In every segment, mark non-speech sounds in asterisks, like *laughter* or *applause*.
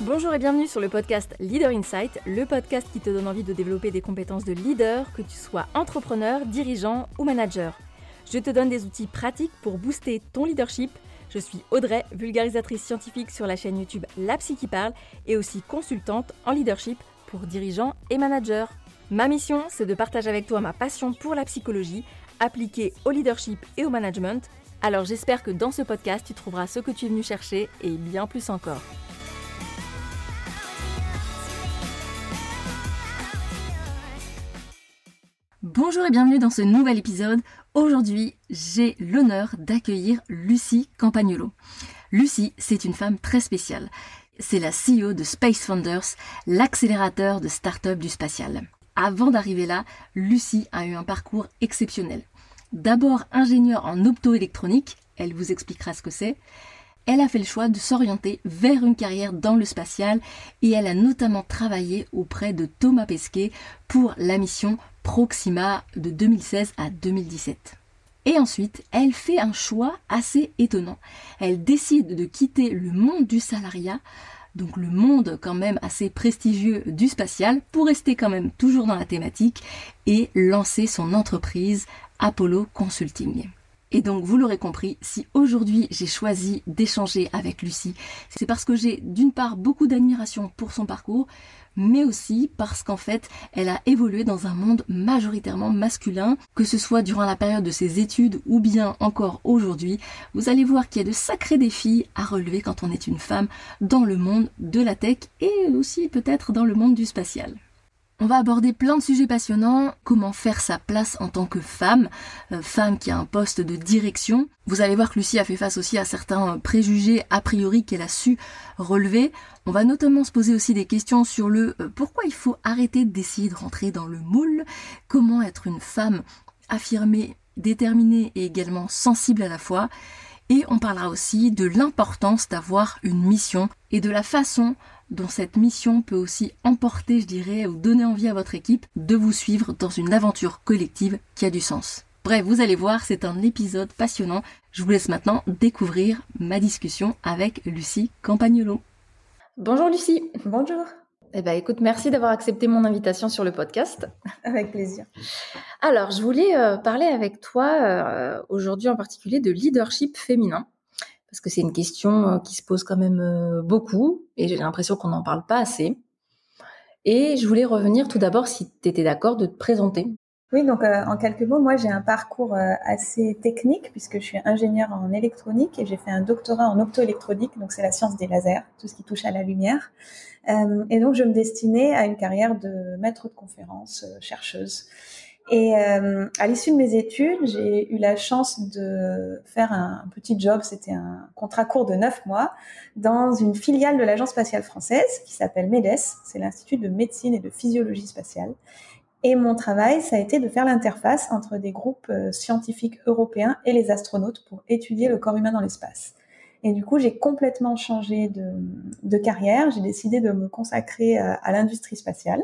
Bonjour et bienvenue sur le podcast Leader Insight, le podcast qui te donne envie de développer des compétences de leader, que tu sois entrepreneur, dirigeant ou manager. Je te donne des outils pratiques pour booster ton leadership. Je suis Audrey, vulgarisatrice scientifique sur la chaîne YouTube La Psy qui parle et aussi consultante en leadership pour dirigeants et managers. Ma mission, c'est de partager avec toi ma passion pour la psychologie appliquée au leadership et au management. Alors j'espère que dans ce podcast, tu trouveras ce que tu es venu chercher et bien plus encore. Bonjour et bienvenue dans ce nouvel épisode. Aujourd'hui, j'ai l'honneur d'accueillir Lucie Campagnolo. Lucie, c'est une femme très spéciale. C'est la CEO de Space Founders, l'accélérateur de start-up du spatial. Avant d'arriver là, Lucie a eu un parcours exceptionnel. D'abord ingénieure en optoélectronique, elle vous expliquera ce que c'est. Elle a fait le choix de s'orienter vers une carrière dans le spatial et elle a notamment travaillé auprès de Thomas Pesquet pour la mission Proxima de 2016 à 2017. Et ensuite, elle fait un choix assez étonnant. Elle décide de quitter le monde du salariat, donc le monde quand même assez prestigieux du spatial, pour rester quand même toujours dans la thématique et lancer son entreprise Apollo Consulting. Et donc, vous l'aurez compris, si aujourd'hui j'ai choisi d'échanger avec Lucie, c'est parce que j'ai d'une part beaucoup d'admiration pour son parcours, mais aussi parce qu'en fait, elle a évolué dans un monde majoritairement masculin, que ce soit durant la période de ses études ou bien encore aujourd'hui. Vous allez voir qu'il y a de sacrés défis à relever quand on est une femme dans le monde de la tech et aussi peut-être dans le monde du spatial. On va aborder plein de sujets passionnants, comment faire sa place en tant que femme, euh, femme qui a un poste de direction. Vous allez voir que Lucie a fait face aussi à certains préjugés a priori qu'elle a su relever. On va notamment se poser aussi des questions sur le euh, pourquoi il faut arrêter d'essayer de rentrer dans le moule, comment être une femme affirmée, déterminée et également sensible à la fois. Et on parlera aussi de l'importance d'avoir une mission et de la façon dont cette mission peut aussi emporter, je dirais, ou donner envie à votre équipe de vous suivre dans une aventure collective qui a du sens. Bref, vous allez voir, c'est un épisode passionnant. Je vous laisse maintenant découvrir ma discussion avec Lucie Campagnolo. Bonjour Lucie. Bonjour. Eh ben, écoute, merci d'avoir accepté mon invitation sur le podcast. *laughs* Avec plaisir. Alors, je voulais euh, parler avec toi euh, aujourd'hui en particulier de leadership féminin parce que c'est une question euh, qui se pose quand même euh, beaucoup et j'ai l'impression qu'on n'en parle pas assez. Et je voulais revenir tout d'abord, si tu étais d'accord, de te présenter. Oui, donc euh, en quelques mots, moi j'ai un parcours assez technique puisque je suis ingénieure en électronique et j'ai fait un doctorat en optoélectronique, donc c'est la science des lasers, tout ce qui touche à la lumière. et donc je me destinais à une carrière de maître de conférence, chercheuse. Et euh, à l'issue de mes études, j'ai eu la chance de faire un, petit job, c'était un contrat court de neuf mois, dans une filiale de l'Agence spatiale française qui s'appelle MEDES, c'est l'Institut de médecine et de physiologie spatiale. Et mon travail, ça a été de faire l'interface entre des groupes euh, scientifiques européens et les astronautes pour étudier le corps humain dans l'espace. Et du coup, j'ai complètement changé de, carrière. J'ai décidé de me consacrer euh, à l'industrie spatiale.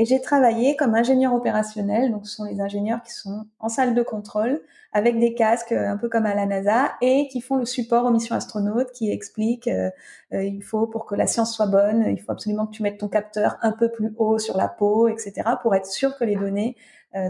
Et j'ai travaillé comme ingénieur opérationnel, donc ce sont les ingénieurs qui sont en salle de contrôle avec des casques euh, un peu comme à la NASA et qui font le support aux missions astronautes, qui expliquent euh, euh, il faut pour que la science soit bonne, il faut absolument que tu mettes ton capteur un peu plus haut sur la peau, etc., pour être sûr que les données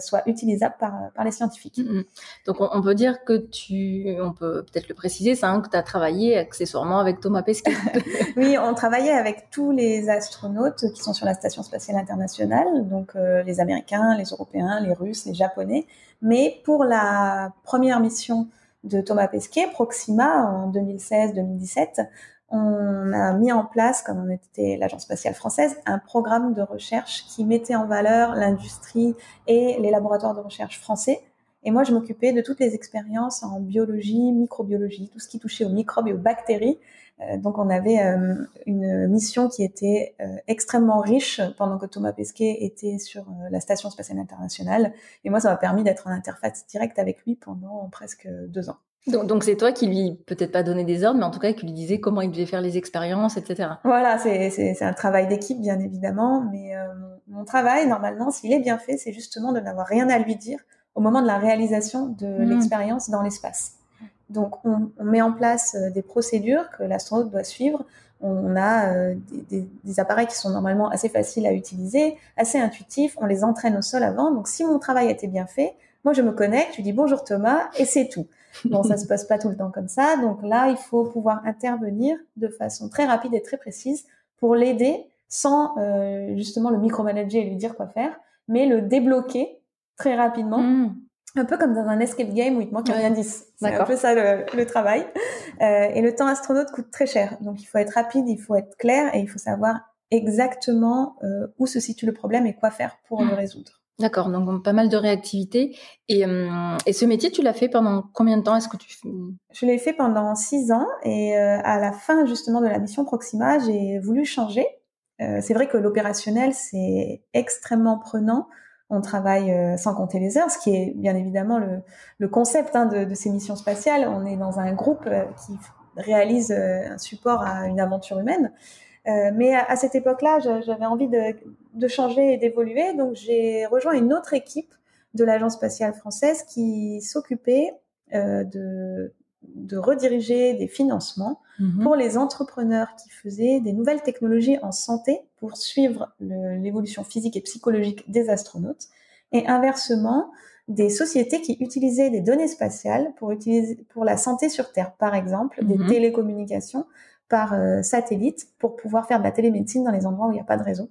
soit utilisable par, par les scientifiques. Mm, mm. Donc on, peut dire que tu, on peut peut-être le préciser, ça, hein, que tu as travaillé accessoirement avec Thomas Pesquet. *laughs* oui, on travaillait avec tous les astronautes qui sont sur la Station spatiale internationale, donc euh, les Américains, les Européens, les Russes, les Japonais. Mais pour la première mission de Thomas Pesquet, Proxima, en 2016-2017, on a mis en place, comme on était l'agence spatiale française, un programme de recherche qui mettait en valeur l'industrie et les laboratoires de recherche français. Et moi, je m'occupais de toutes les expériences en biologie, microbiologie, tout ce qui touchait aux microbes et aux bactéries. Euh, donc, on avait euh, une mission qui était euh, extrêmement riche pendant que Thomas Pesquet était sur la station spatiale internationale. Et moi, ça m'a permis d'être en interface directe avec lui pendant presque deux ans. Donc, c'est toi qui lui, peut-être pas donné des ordres, mais en tout cas qui lui disais comment il devait faire les expériences, etc. Voilà, c'est un travail d'équipe, bien évidemment, mais euh, mon, travail, normalement, s'il est bien fait, c'est justement de n'avoir rien à lui dire au moment de la réalisation de mmh. l'expérience dans l'espace. Donc, on, met en place des procédures que l'astronaute doit suivre. On a des, appareils qui sont normalement assez faciles à utiliser, assez intuitifs. On les entraîne au sol avant. Donc, si mon travail a été bien fait, moi, je me connecte, je dis bonjour Thomas, et c'est tout. Bon, ça se passe pas tout le temps comme ça. Donc là, il faut pouvoir intervenir de façon très rapide et très précise pour l'aider sans euh, justement le micromanager et lui dire quoi faire, mais le débloquer très rapidement. Hmm. Un peu comme dans un escape game où il te manque un indice. C'est un peu ça le, travail. Euh, et le temps astronaute coûte très cher. Donc il faut être rapide, il faut être clair et il faut savoir exactement euh, où se situe le problème et quoi faire pour le hmm. résoudre. D'accord, donc pas mal de réactivité. Et, euh, et ce métier, tu l'as fait pendant combien de temps? Est-ce que tu Je l'ai fait pendant six ans et euh, à la fin justement de la mission Proxima, j'ai voulu changer. Euh, c'est vrai que l'opérationnel c'est extrêmement prenant. On travaille euh, sans compter les heures, ce qui est bien évidemment le, le concept hein, de, de, ces missions spatiales. On est dans un groupe euh, qui réalise un support à une aventure humaine. Euh, mais à, cette époque-là, j'avais envie de, de, changer et d'évoluer, donc j'ai rejoint une autre équipe de l'Agence spatiale française qui s'occupait euh, de, de rediriger des financements mhm. pour les entrepreneurs qui faisaient des nouvelles technologies en santé pour suivre l'évolution physique et psychologique des astronautes, et inversement des sociétés qui utilisaient des données spatiales pour utiliser pour la santé sur Terre, par exemple, des mhm. télécommunications par euh, satellite pour pouvoir faire de la télémédecine dans les endroits où il n'y a pas de réseau.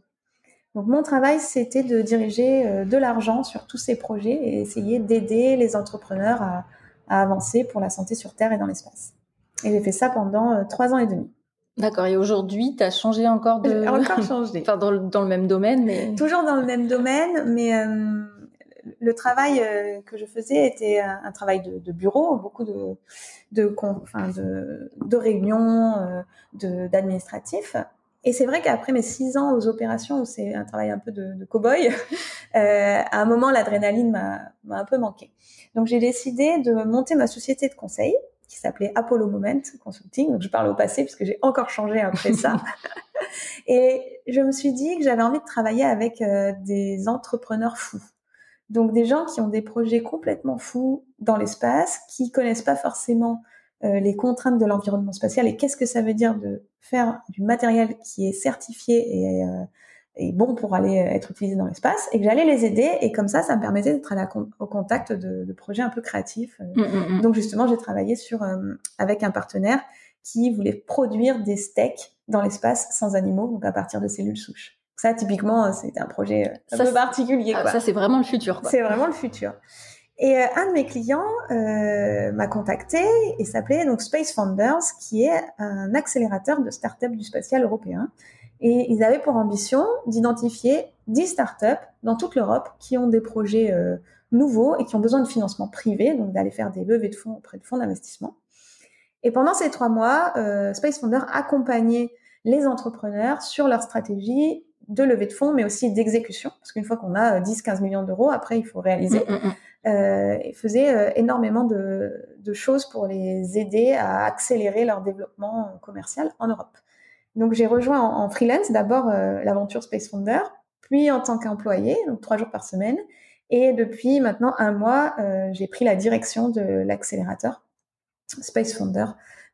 Donc mon travail, c'était de diriger euh, de l'argent sur tous ces projets et essayer d'aider les entrepreneurs à, avancer pour la santé sur Terre et dans l'espace. Et j'ai fait ça pendant euh, trois ans et demi. D'accord. Et aujourd'hui, tu as changé encore de... Encore *laughs* changé. enfin, dans le, dans le, même domaine, mais... Toujours dans le même domaine, mais le travail euh, que je faisais était un, travail de, bureau, beaucoup de de, enfin de, de réunions, euh, de d'administratifs. Et c'est vrai qu'après mes six ans aux opérations, où c'est un travail un peu de, de cow-boy, *laughs* euh, à un moment l'adrénaline m'a un peu manqué. Donc j'ai décidé de monter ma société de conseil qui s'appelait Apollo Moment Consulting. Donc je parle au passé puisque j'ai encore changé après ça. *laughs* Et je me suis dit que j'avais envie de travailler avec des entrepreneurs fous. Donc des gens qui ont des projets complètement fous dans l'espace, qui connaissent pas forcément euh, les contraintes de l'environnement spatial et qu'est-ce que ça veut dire de faire du matériel qui est certifié et, euh, et bon pour aller euh, être utilisé dans l'espace et que j'allais les aider et comme ça ça me permettait d'être au contact de, de, projets un peu créatifs. Mmh, mmh, mmh. Donc justement j'ai travaillé sur avec un partenaire qui voulait produire des steaks dans l'espace sans animaux donc à partir de cellules souches. Ça, typiquement, c'est un projet euh, un peu particulier. Ah, ça, c'est vraiment le futur. C'est vraiment le futur. Et euh, un de mes clients euh, m'a contacté et s'appelait donc Space Founders, qui est un accélérateur de start-up du spatial européen. Et ils avaient pour ambition d'identifier 10 start-up dans toute l'Europe qui ont des projets euh, nouveaux et qui ont besoin de financement privé, donc d'aller faire des levées de fonds auprès de fonds d'investissement. Et pendant ces trois mois, euh, Space Founders accompagnait les entrepreneurs sur leur stratégie de levée de fonds, mais aussi d'exécution, parce qu'une fois qu'on a 10-15 euh, millions d'euros, après, il faut réaliser. Mm, mm, mm. Euh, et faisait euh, énormément de, de, choses pour les aider à accélérer leur développement commercial en Europe. Donc j'ai rejoint en, freelance d'abord euh, l'aventure Space Founder, puis en tant qu'employé, donc trois jours par semaine, et depuis maintenant un mois, j'ai pris la direction de l'accélérateur Space Founder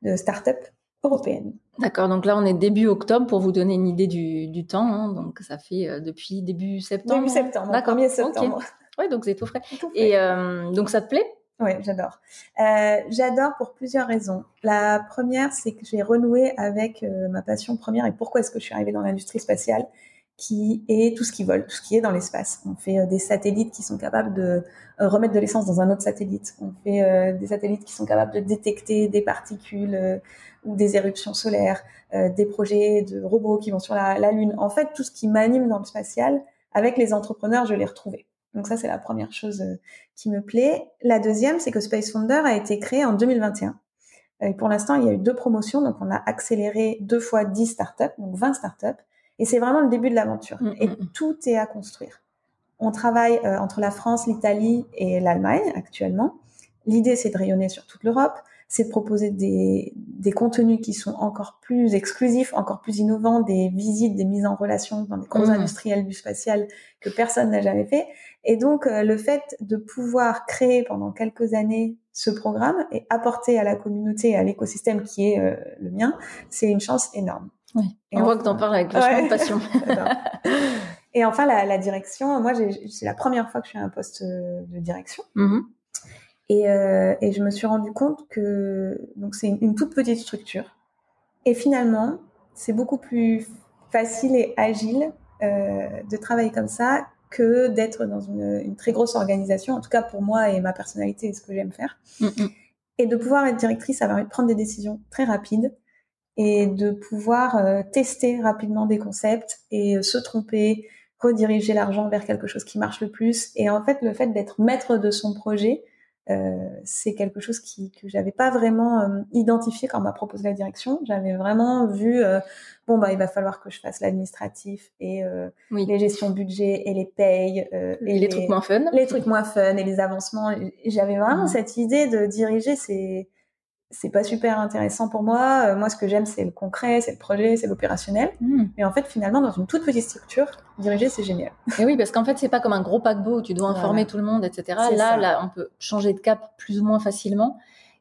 de start-up européenne. D'accord, donc là on est début octobre pour vous donner une idée du, du temps, hein. donc ça fait euh, depuis début septembre. Début septembre, d'accord, 1 septembre. Oui, donc c'est tout frais. Et euh, donc ça te plaît? Oui, j'adore. Euh, j'adore pour plusieurs raisons. La première, c'est que j'ai renoué avec ma passion première et pourquoi est-ce que je suis arrivée dans l'industrie spatiale qui est tout ce qui vole, tout ce qui est dans l'espace. On fait des satellites qui sont capables de remettre de l'essence dans un autre satellite. On fait des satellites qui sont capables de détecter des particules ou des éruptions solaires, des projets de robots qui vont sur la, la, Lune. En fait, tout ce qui m'anime dans le spatial, avec les entrepreneurs, je l'ai retrouvé. Donc ça, c'est la première chose qui me plaît. La deuxième, c'est que Space Founder a été créé en 2021. Et pour l'instant, il y a eu deux promotions, donc on a accéléré deux fois 10 startups, donc 20 startups. Et c'est vraiment le début de l'aventure. Mm, et mm, mm. tout est à construire. On travaille euh, entre la France, l'Italie et l'Allemagne actuellement. L'idée, c'est de rayonner sur toute l'Europe, c'est de proposer des, des contenus qui sont encore plus exclusifs, encore plus innovants, des visites, des mises en relation dans des gros industriels du spatial que personne n'a jamais fait. Et donc, euh, le fait de pouvoir créer pendant quelques années ce programme et apporter à la communauté, à l'écosystème qui est euh, le mien, c'est une chance énorme. Oui. Et on voit que tu en parles avec vachement de passion. *laughs* et enfin, la, la direction, moi, c'est la première fois que je suis à un poste de direction. Mm-hmm. Et, euh, et, je me suis rendu compte que donc c'est une, toute petite structure. Et finalement, c'est beaucoup plus facile et agile euh, de travailler comme ça que d'être dans une, une, très grosse organisation. En tout cas, pour moi et ma personnalité, et ce que j'aime faire. Mm-hmm. Et de pouvoir être directrice, ça va prendre des décisions très rapides et de pouvoir euh, tester rapidement des concepts et se tromper, rediriger l'argent vers quelque chose qui marche le plus. Et en fait, le fait d'être maître de son projet, c'est quelque chose qui, que j'avais pas vraiment euh, identifié quand on m'a proposé la direction. J'avais vraiment vu euh, bon bah il va falloir que je fasse l'administratif et les gestions budget et les payes et les, trucs moins fun, les trucs moins fun et les avancements. J'avais vraiment mmh. cette idée de diriger ces c'est pas super intéressant pour moi. Euh, moi, ce que j'aime, c'est le concret, c'est le projet, c'est l'opérationnel. Hmm. Mais en fait, finalement, dans une toute petite structure, diriger, c'est génial. *laughs* Et oui, parce qu'en fait, c'est pas comme un gros paquebot où tu dois informer tout le monde, etc. Là, là, on peut changer de cap plus ou moins facilement.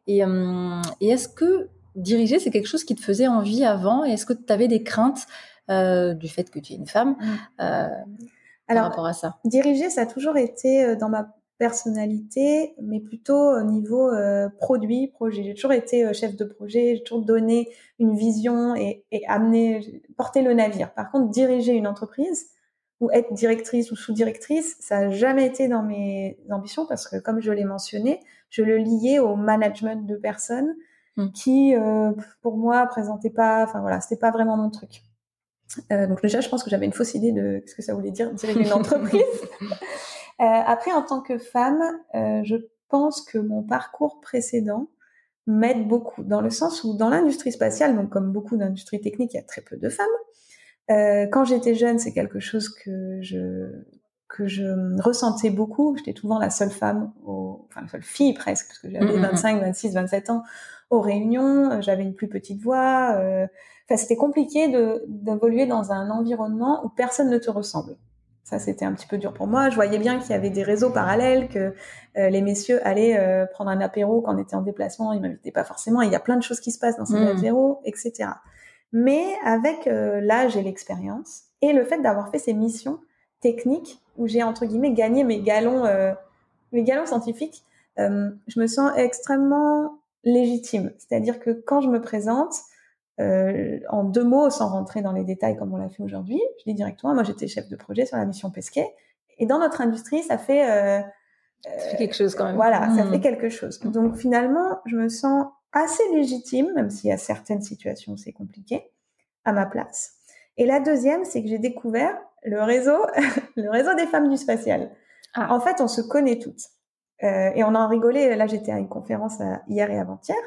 Et, euh, et est-ce que diriger, c'est quelque chose qui te faisait envie avant? Et est-ce que tu avais des craintes euh, du fait que tu es une femme hmm. par rapport à ça? Diriger, ça a toujours été dans ma personnalité, mais plutôt au niveau euh, produit, projet. J'ai toujours été euh, chef de projet, j'ai toujours donné une vision et, et amené, porter le navire. Par contre, diriger une entreprise ou être directrice ou sous-directrice, ça n'a jamais été dans mes ambitions parce que, comme je l'ai mentionné, je le liais au management de personnes hmm. qui, euh, pour moi, présentaient pas, enfin voilà, c'était pas vraiment mon truc. Euh, donc déjà, je pense que j'avais une fausse idée de ce que ça voulait dire diriger une *laughs* entreprise. Euh, après, en tant que femme, euh, je pense que mon parcours précédent m'aide beaucoup, dans le sens où dans l'industrie spatiale, donc comme beaucoup d'industries techniques, il y a très peu de femmes. Euh, quand j'étais jeune, c'est quelque chose que je que je ressentais beaucoup. J'étais souvent la seule femme, au, enfin la seule fille presque, parce que j'avais 25, 26, 27 ans aux réunions. J'avais une plus petite voix. Euh, enfin, c'était compliqué d'évoluer dans un environnement où personne ne te ressemble. Ça, c'était un petit peu dur pour moi. Je voyais bien qu'il y avait des réseaux parallèles, que euh, les messieurs allaient euh, prendre un apéro quand on était en déplacement. Ils m'invitaient pas forcément. Il y a plein de choses qui se passent dans ces mmh. apéros, etc. Mais avec euh, l'âge et l'expérience et le fait d'avoir fait ces missions techniques où j'ai entre guillemets gagné mes galons, mes galons scientifiques, je me sens extrêmement légitime. C'est-à-dire que quand je me présente, euh, en deux mots, sans rentrer dans les détails comme on l'a fait aujourd'hui, je dis directement, moi j'étais chef de projet sur la mission Pesquet, et dans notre industrie, ça fait, euh, ça fait quelque chose quand même. Voilà, ça hmm. fait quelque chose. Donc finalement, je me sens assez légitime, même s'il y a certaines situations où c'est compliqué, à ma place. Et la deuxième, c'est que j'ai découvert le réseau, *laughs* le réseau des femmes du spatial. Ah. En fait, on se connaît toutes. Euh, et on en rigolait. Là, j'étais à une conférence euh, hier et avant-hier.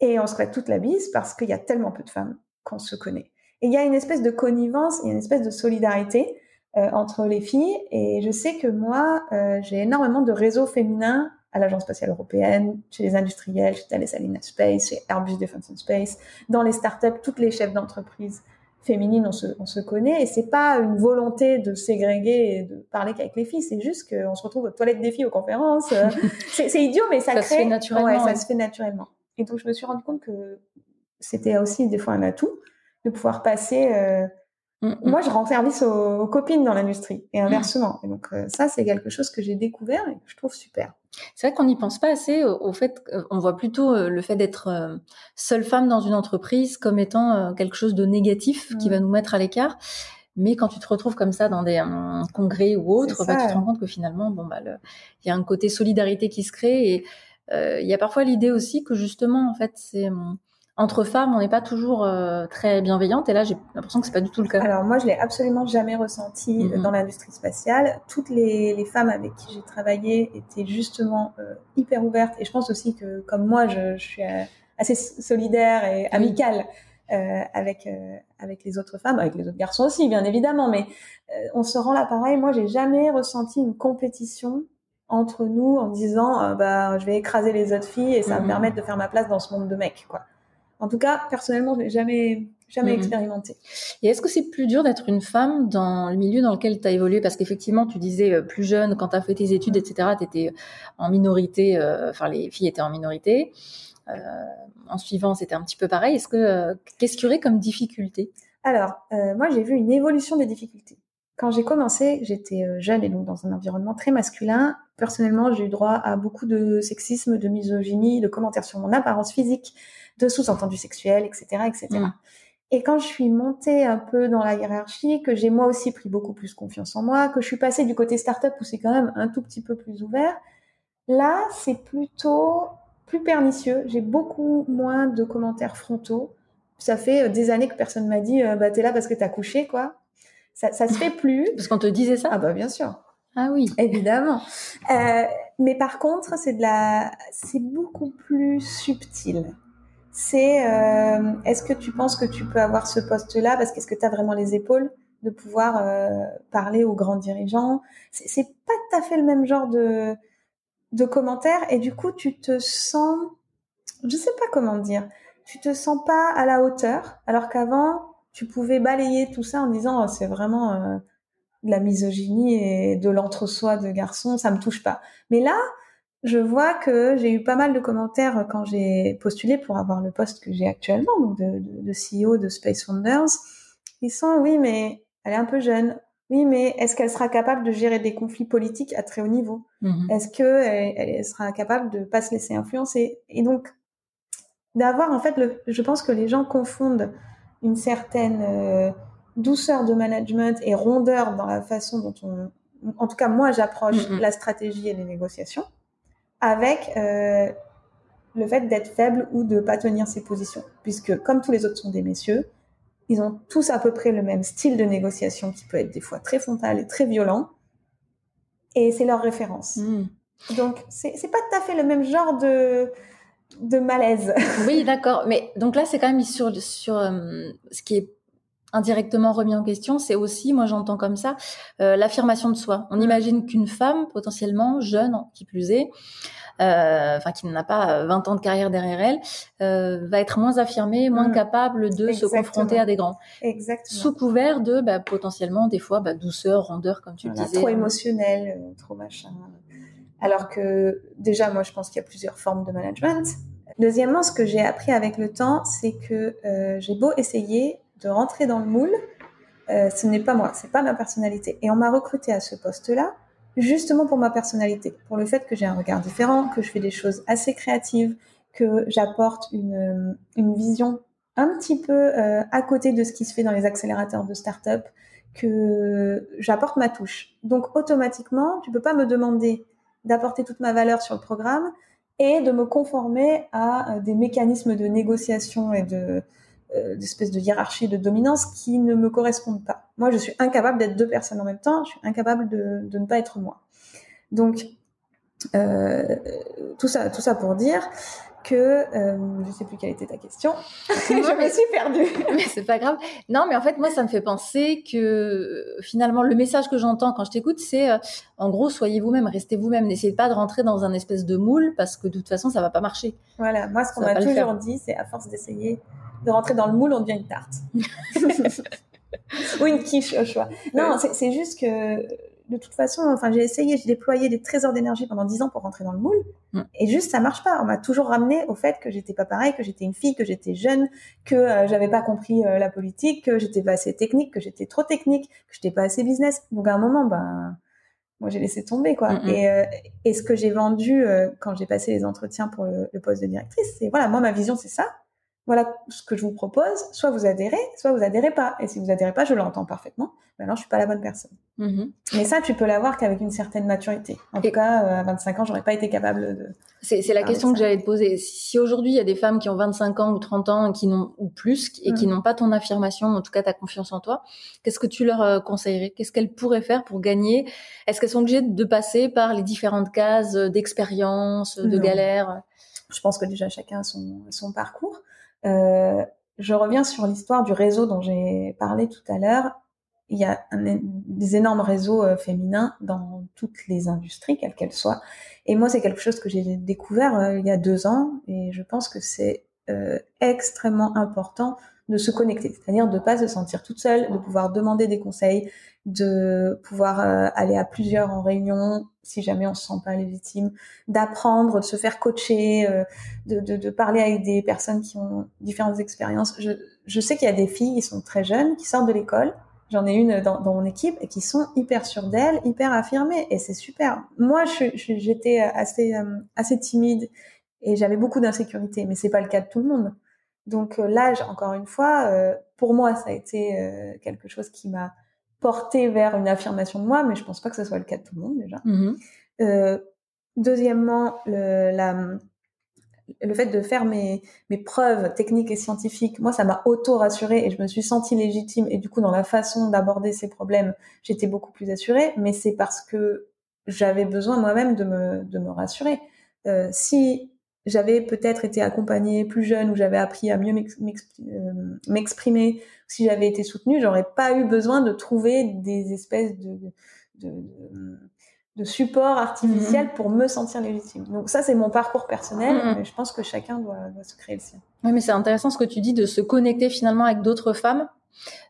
Et on se ferait toute la bise parce qu'il y a tellement peu de femmes qu'on se connaît. Et il y a une espèce de connivence, il y a une espèce de solidarité euh, entre les filles. Et je sais que moi, euh, j'ai énormément de réseaux féminins à l'Agence spatiale européenne, chez les industriels, chez Thales Alenia Space, chez Airbus Defence and Space, dans les startups, toutes les chefs d'entreprise féminines, on se, on se connaît. Et c'est pas une volonté de ségréguer et de parler qu'avec les filles, c'est juste qu'on se retrouve aux toilettes des filles aux conférences. *laughs* c'est idiot, mais ça, ça crée. Se fait naturellement. Ouais, ça se fait naturellement. Et donc, je me suis rendu compte que c'était aussi des fois un atout de pouvoir passer. Euh... Mm, mm. Moi, je rends service aux, copines dans l'industrie et inversement. Et donc, euh, ça, c'est quelque chose que j'ai découvert et que je trouve super. C'est vrai qu'on n'y pense pas assez au, fait qu'on voit plutôt euh, le fait d'être seule femme dans une entreprise comme étant quelque chose de négatif qui va nous mettre à l'écart. Mais quand tu te retrouves comme ça dans des congrès ou autres, bah, tu te rends compte que finalement, bon, bah, il y a un côté solidarité qui se crée et il y a parfois l'idée aussi que justement, en fait, c'est entre femmes, on n'est pas toujours euh, très bienveillante. Et là, j'ai l'impression que c'est pas du tout le cas. Alors moi, je l'ai absolument jamais ressenti mm-hmm. dans l'industrie spatiale. Toutes les, les, femmes avec qui j'ai travaillé étaient justement euh, hyper ouvertes. Et je pense aussi que, comme moi, je, je suis assez solidaire et amicale. Euh, avec avec les autres femmes, avec les autres garçons aussi, bien évidemment. Mais on se rend là pareil. Moi, j'ai jamais ressenti une compétition entre nous en disant euh, bah je vais écraser les autres filles et ça va me mhm. permettre de faire ma place dans ce monde de mecs quoi. En tout cas, personnellement, je l'ai jamais jamais mhm. expérimenté. Et est-ce que c'est plus dur d'être une femme dans le milieu dans lequel tu as évolué? Parce qu'effectivement, tu disais euh, plus jeune, quand tu as fait tes études, etc., tu étais en minorité, euh, enfin les filles étaient en minorité. Euh, en suivant, c'était un petit peu pareil. Est-ce que qu'est-ce qu'il y aurait comme difficulté? Alors, moi, j'ai vu une évolution des difficultés. Quand j'ai commencé, j'étais jeune et donc dans un environnement très masculin. Personnellement, j'ai eu droit à beaucoup de sexisme, de misogynie, de commentaires sur mon apparence physique, de sous-entendus sexuels, etc., etc. Et quand je suis montée un peu dans la hiérarchie, que j'ai moi aussi pris beaucoup plus confiance en moi, que je suis passée du côté startup où c'est quand même un tout petit peu plus ouvert, là, c'est plutôt plus pernicieux. J'ai beaucoup moins de commentaires frontaux. Ça fait euh, des années que personne m'a dit, euh, bah, t'es là parce que t'as couché, quoi. Ça, ça se fait plus. *laughs* Parce qu'on te disait ça? Ah, bah, bien sûr. Ah oui. Évidemment. Euh, mais par contre, c'est de la, c'est beaucoup plus subtil c'est euh, est-ce que tu penses que tu peux avoir ce poste-là parce qu'est-ce que tu as vraiment les épaules de pouvoir euh, parler aux grands dirigeants? C'est pas tout à fait le même genre de de commentaires et du coup tu te sens, je sais pas comment dire, tu te sens pas à la hauteur alors qu'avant tu pouvais balayer tout ça en disant oh, c'est vraiment euh, de la misogynie et de l'entre-soi de garçons, ça me touche pas. Mais là, je vois que j'ai eu pas mal de commentaires quand j'ai postulé pour avoir le poste que j'ai actuellement, donc de, de, de, CEO de Space Founders. Ils sont, oui, mais elle est un peu jeune. Oui, mais est-ce qu'elle sera capable de gérer des conflits politiques à très haut niveau? Mhm. Est-ce que elle, sera capable de pas se laisser influencer? Et donc d'avoir en fait, le, je pense que les gens confondent une certaine euh, douceur de management et rondeur dans la façon dont on, en tout cas moi j'approche mhm. la stratégie et les négociations avec euh, le fait d'être faible ou de pas tenir ses positions. Puisque comme tous les autres sont des messieurs, ils ont tous à peu près le même style de négociation qui peut être des fois très frontal et très violent. Et c'est leur référence. Hmm. Donc c'est pas tout à fait le même genre de de malaise. *laughs* Oui, d'accord. Mais donc là, c'est quand même sur sur euh, ce qui est indirectement remis en question, c'est aussi, moi j'entends comme ça, euh, l'affirmation de soi. On imagine qu'une femme, potentiellement jeune, qui plus est, euh, enfin qui n'a pas 20 ans de carrière derrière elle, euh, va être moins affirmée, moins mm. capable de se confronter à des grands. Exactement. Sous couvert de bah, potentiellement des fois bah, douceur, rondeur, comme tu le disais. Trop émotionnel, trop machin. Alors que déjà, moi je pense qu'il y a plusieurs formes de management. Deuxièmement, ce que j'ai appris avec le temps, c'est que j'ai beau essayer, de rentrer dans le moule, euh, ce n'est pas moi, c'est pas ma personnalité. Et on m'a recruté à ce poste-là justement pour ma personnalité, pour le fait que j'ai un regard différent, que je fais des choses assez créatives, que j'apporte une, euh, une vision un petit peu euh, à côté de ce qui se fait dans les accélérateurs de start-up, que j'apporte ma touche. Donc automatiquement, tu peux pas me demander d'apporter toute ma valeur sur le programme et de me conformer à des mécanismes de négociation et de euh, de hiérarchie de dominance qui ne me correspondent pas. Moi, je suis incapable d'être deux personnes en même temps. Je suis incapable de, de ne pas être moi. Donc, euh, tout ça, tout ça pour dire que euh, je sais plus quelle était ta question. *laughs* je me suis perdue. *laughs* mais c'est pas grave. Non, mais en fait, moi, ça me fait penser que finalement, le message que j'entends quand je t'écoute, c'est euh, en gros, soyez vous-même, restez vous-même. N'essayez pas de rentrer dans un espèce de moule parce que de toute façon, ça va pas marcher. Voilà. Moi, ce qu'on m'a toujours dit, c'est à force d'essayer de rentrer dans le moule, on devient une tarte. *laughs* Ou une quiche au choix. Non, c'est juste que de toute façon, enfin, j'ai essayé, j'ai déployé des trésors d'énergie pendant dix ans pour rentrer dans le moule, mm. et juste ça marche pas. On m'a toujours ramené au fait que j'étais pas pareil, que j'étais une fille, que j'étais jeune, que euh, j'avais pas compris euh, la politique, que j'étais pas assez technique, que j'étais trop technique, que j'étais pas assez business. Donc à un moment, ben, moi j'ai laissé tomber quoi. Et, euh, et ce que j'ai vendu quand j'ai passé les entretiens pour le, le poste de directrice, c'est voilà, moi ma vision c'est ça voilà ce que je vous propose, soit vous adhérez, soit vous adhérez pas. Et si vous adhérez pas, je l'entends parfaitement, mais alors je suis pas la bonne personne. Mm-hmm. Mais ça, tu peux l'avoir qu'avec une certaine maturité. En tout cas, euh, à 25 ans, j'aurais pas été capable de. C'est, la question que j'allais te poser. Si aujourd'hui il y a des femmes qui ont 25 ans ou 30 ans qui n'ont ou plus et qui mm. n'ont pas ton affirmation, en tout cas ta confiance en toi, qu'est-ce que tu leur euh, conseillerais? Qu'est-ce qu'elles pourraient faire pour gagner? Est-ce qu'elles sont obligées de passer par les différentes cases d'expérience, de galères Je pense que déjà chacun a son, son parcours. Euh, je reviens sur l'histoire du réseau dont j'ai parlé tout à l'heure. Il y a des énormes réseaux euh, féminins dans toutes les industries, quelles qu'elles soient. Et moi, c'est quelque chose que j'ai découvert euh, il y a deux ans, et je pense que c'est extrêmement important de se connecter, c'est-à-dire de pas se sentir toute seule, de pouvoir demander des conseils, de pouvoir aller à plusieurs en réunion si jamais on se sent pas légitime, d'apprendre, de se faire coacher, euh, de, de, parler avec des personnes qui ont différentes expériences. Je, je sais qu'il y a des filles qui sont très jeunes, qui sortent de l'école. J'en ai une dans, dans, mon équipe et qui sont hyper sûres d'elles, hyper affirmées et c'est super. Moi, j'étais assez euh, assez timide et j'avais beaucoup d'insécurité, mais c'est pas le cas de tout le monde. Donc l'âge, encore une fois, pour moi, ça a été quelque chose qui m'a porter vers une affirmation de moi, mais je pense pas que ce soit le cas de tout le monde déjà. Mm-hmm. Euh, deuxièmement, le, la, le fait de faire mes, mes preuves techniques et scientifiques, moi, ça m'a auto-rassurée et je me suis sentie légitime. Et du coup, dans la façon d'aborder ces problèmes, j'étais beaucoup plus assurée. Mais c'est parce que j'avais besoin moi-même de me, de me rassurer. Euh, si j'avais peut-être été accompagnée plus jeune ou j'avais appris à mieux euh, m'exprimer, si j'avais été soutenue, j'aurais pas eu besoin de trouver des espèces de, de, de support artificiel mm-hmm. pour me sentir légitime. Donc ça, c'est mon parcours personnel, mm-hmm. mais je pense que chacun doit, doit se créer le sien. Oui, mais c'est intéressant ce que tu dis de se connecter finalement avec d'autres femmes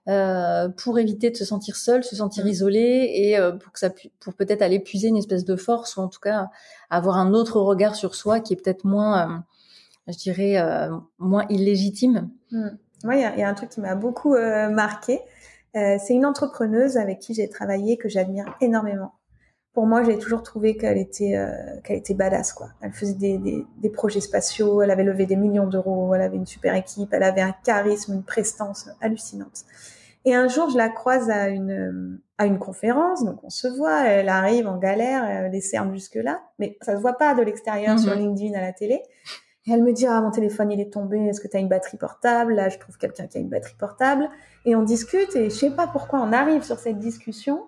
euh, pour éviter de se sentir seule, se sentir isolée et euh, pour que ça pour peut-être aller puiser une espèce de force ou en tout cas avoir un autre regard sur soi qui est peut-être moins, euh, je dirais, moins illégitime. Mmh. il y, a un truc qui m'a beaucoup marqué. c'est une entrepreneuse avec qui j'ai travaillé que j'admire énormément pour moi, j'ai toujours trouvé qu'elle était, euh, qu'elle était badass, quoi. Elle faisait des, des, des, projets spatiaux, elle avait levé des millions d'euros, elle avait une super équipe, elle avait un charisme, une prestance hallucinante. Et un jour, je la croise à une, à une conférence, donc on se voit, elle arrive en galère, elle les cernes jusque-là, mais ça se voit pas de l'extérieur sur mhm. LinkedIn à la télé. Et elle me dit, ah, mon téléphone, il est tombé, est-ce que tu as une batterie portable? Là, je trouve quelqu'un qui a une batterie portable. Et on discute, et je sais pas pourquoi on arrive sur cette discussion,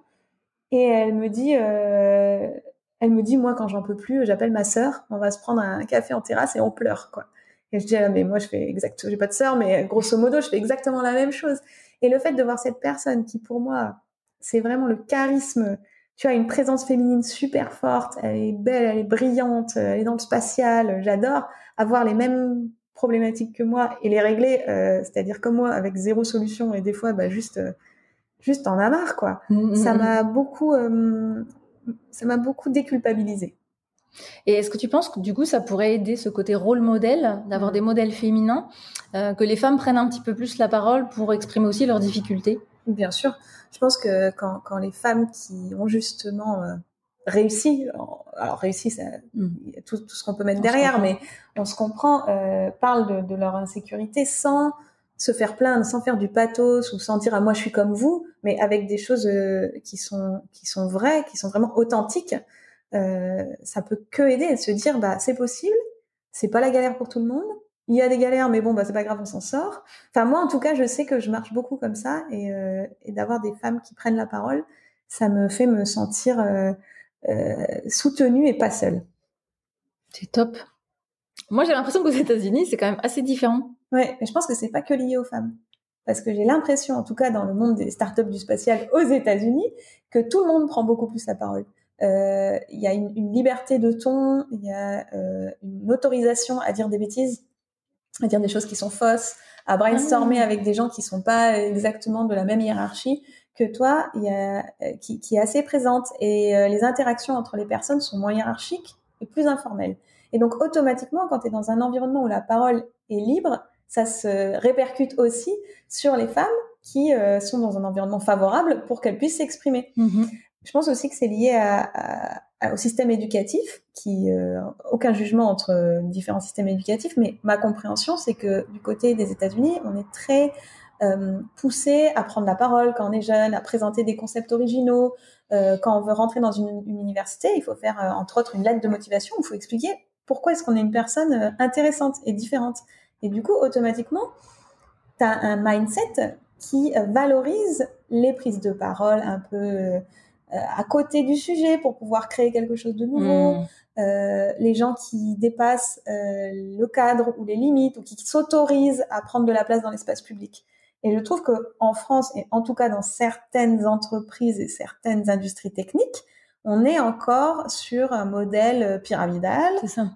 et elle me dit, euh, elle me dit, moi, quand j'en peux plus, j'appelle ma sœur, on va se prendre un café en terrasse et on pleure, quoi. Et je dis, ah, mais moi, je fais exactement, j'ai pas de sœur, mais grosso modo, je fais exactement la même chose. Et le fait de voir cette personne qui, pour moi, c'est vraiment le charisme, tu as une présence féminine super forte, elle est belle, elle est brillante, elle est dans le spatial, j'adore avoir les mêmes problématiques que moi et les régler, euh, c'est-à-dire comme moi, avec zéro solution et des fois, bah, juste, euh, juste en a marre, quoi. Mmh, mmh, ça mmh. m'a beaucoup, euh, ça m'a beaucoup déculpabilisé. Et est-ce que tu penses que du coup ça pourrait aider ce côté rôle modèle, d'avoir des modèles féminins, euh, que les femmes prennent un petit peu plus la parole pour exprimer aussi leurs difficultés? Bien sûr. Je pense que quand, quand les femmes qui ont justement euh, réussi, alors réussi, ça, tout, tout, ce qu'on peut mettre derrière, mais on se comprend, parlent de, de, leur insécurité sans se faire plaindre sans faire du pathos ou sans dire à ah, moi je suis comme vous, mais avec des choses euh, qui sont qui sont vraies, qui sont vraiment authentiques, euh, ça peut que aider et se dire bah c'est possible, c'est pas la galère pour tout le monde. Il y a des galères, mais bon bah c'est pas grave, on s'en sort. Enfin moi en tout cas je sais que je marche beaucoup comme ça et, euh, et d'avoir des femmes qui prennent la parole, ça me fait me sentir euh, euh, soutenue et pas seule. C'est top. Moi j'ai l'impression qu'aux États-Unis c'est quand même assez différent. Ouais, mais je pense que c'est pas que lié aux femmes. Parce que j'ai l'impression, en tout cas dans le monde des startups du spatial aux États-Unis, que tout le monde prend beaucoup plus la parole. Euh, il y a une, une, liberté de ton, il y a euh, une autorisation à dire des bêtises, à dire des choses qui sont fausses, à brainstormer ah. avec des gens qui sont pas exactement de la même hiérarchie que toi, y a, euh, qui, qui est assez présente. Et euh, les interactions entre les personnes sont moins hiérarchiques et plus informelles. Et donc automatiquement, quand tu es dans un environnement où la parole est libre, ça se répercute aussi sur les femmes qui euh, sont dans un environnement favorable pour qu'elles puissent s'exprimer. Mm-hmm. Je pense aussi que c'est lié à, à, au système éducatif, qui euh, aucun jugement entre différents systèmes éducatifs, mais ma compréhension, c'est que du côté des États-Unis, on est très euh, poussé à prendre la parole quand on est jeune, à présenter des concepts originaux. Euh, quand on veut rentrer dans une, une université, il faut faire entre autres une lettre de motivation. Il faut expliquer pourquoi est-ce qu'on est une personne intéressante et différente. Et du coup, automatiquement, tu as un mindset qui valorise les prises de parole un peu euh, à côté du sujet pour pouvoir créer quelque chose de nouveau, hmm. euh, les gens qui dépassent euh, le cadre ou les limites ou qui s'autorisent à prendre de la place dans l'espace public. Et je trouve que en France et en tout cas dans certaines entreprises et certaines industries techniques, on est encore sur un modèle pyramidal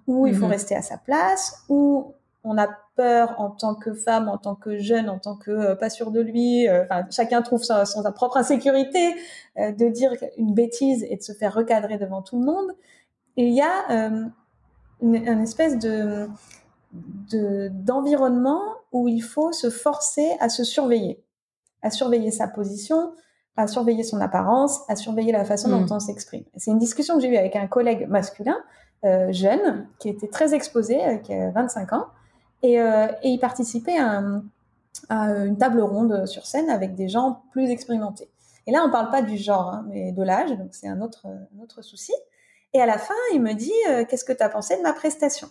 où il faut hmm. rester à sa place, où on a peur en tant que femme, en tant que jeune, en tant que euh, pas sûr de lui. Euh, enfin, chacun trouve sa, sa propre insécurité euh, de dire une bêtise et de se faire recadrer devant tout le monde. Et il y a une, espèce de d'environnement où il faut se forcer à se surveiller, à surveiller sa position, à surveiller son apparence, à surveiller la façon dont hmm. on s'exprime. C'est une discussion que j'ai eue avec un collègue masculin jeune qui était très exposé, qui a 25 ans, et, euh, et il participait à, une table ronde sur scène avec des gens plus expérimentés. Et là, on parle pas du genre, hein, mais de l'âge, donc c'est un autre, autre souci. Et à la fin, il me dit euh, qu'est-ce que tu as pensé de ma prestation?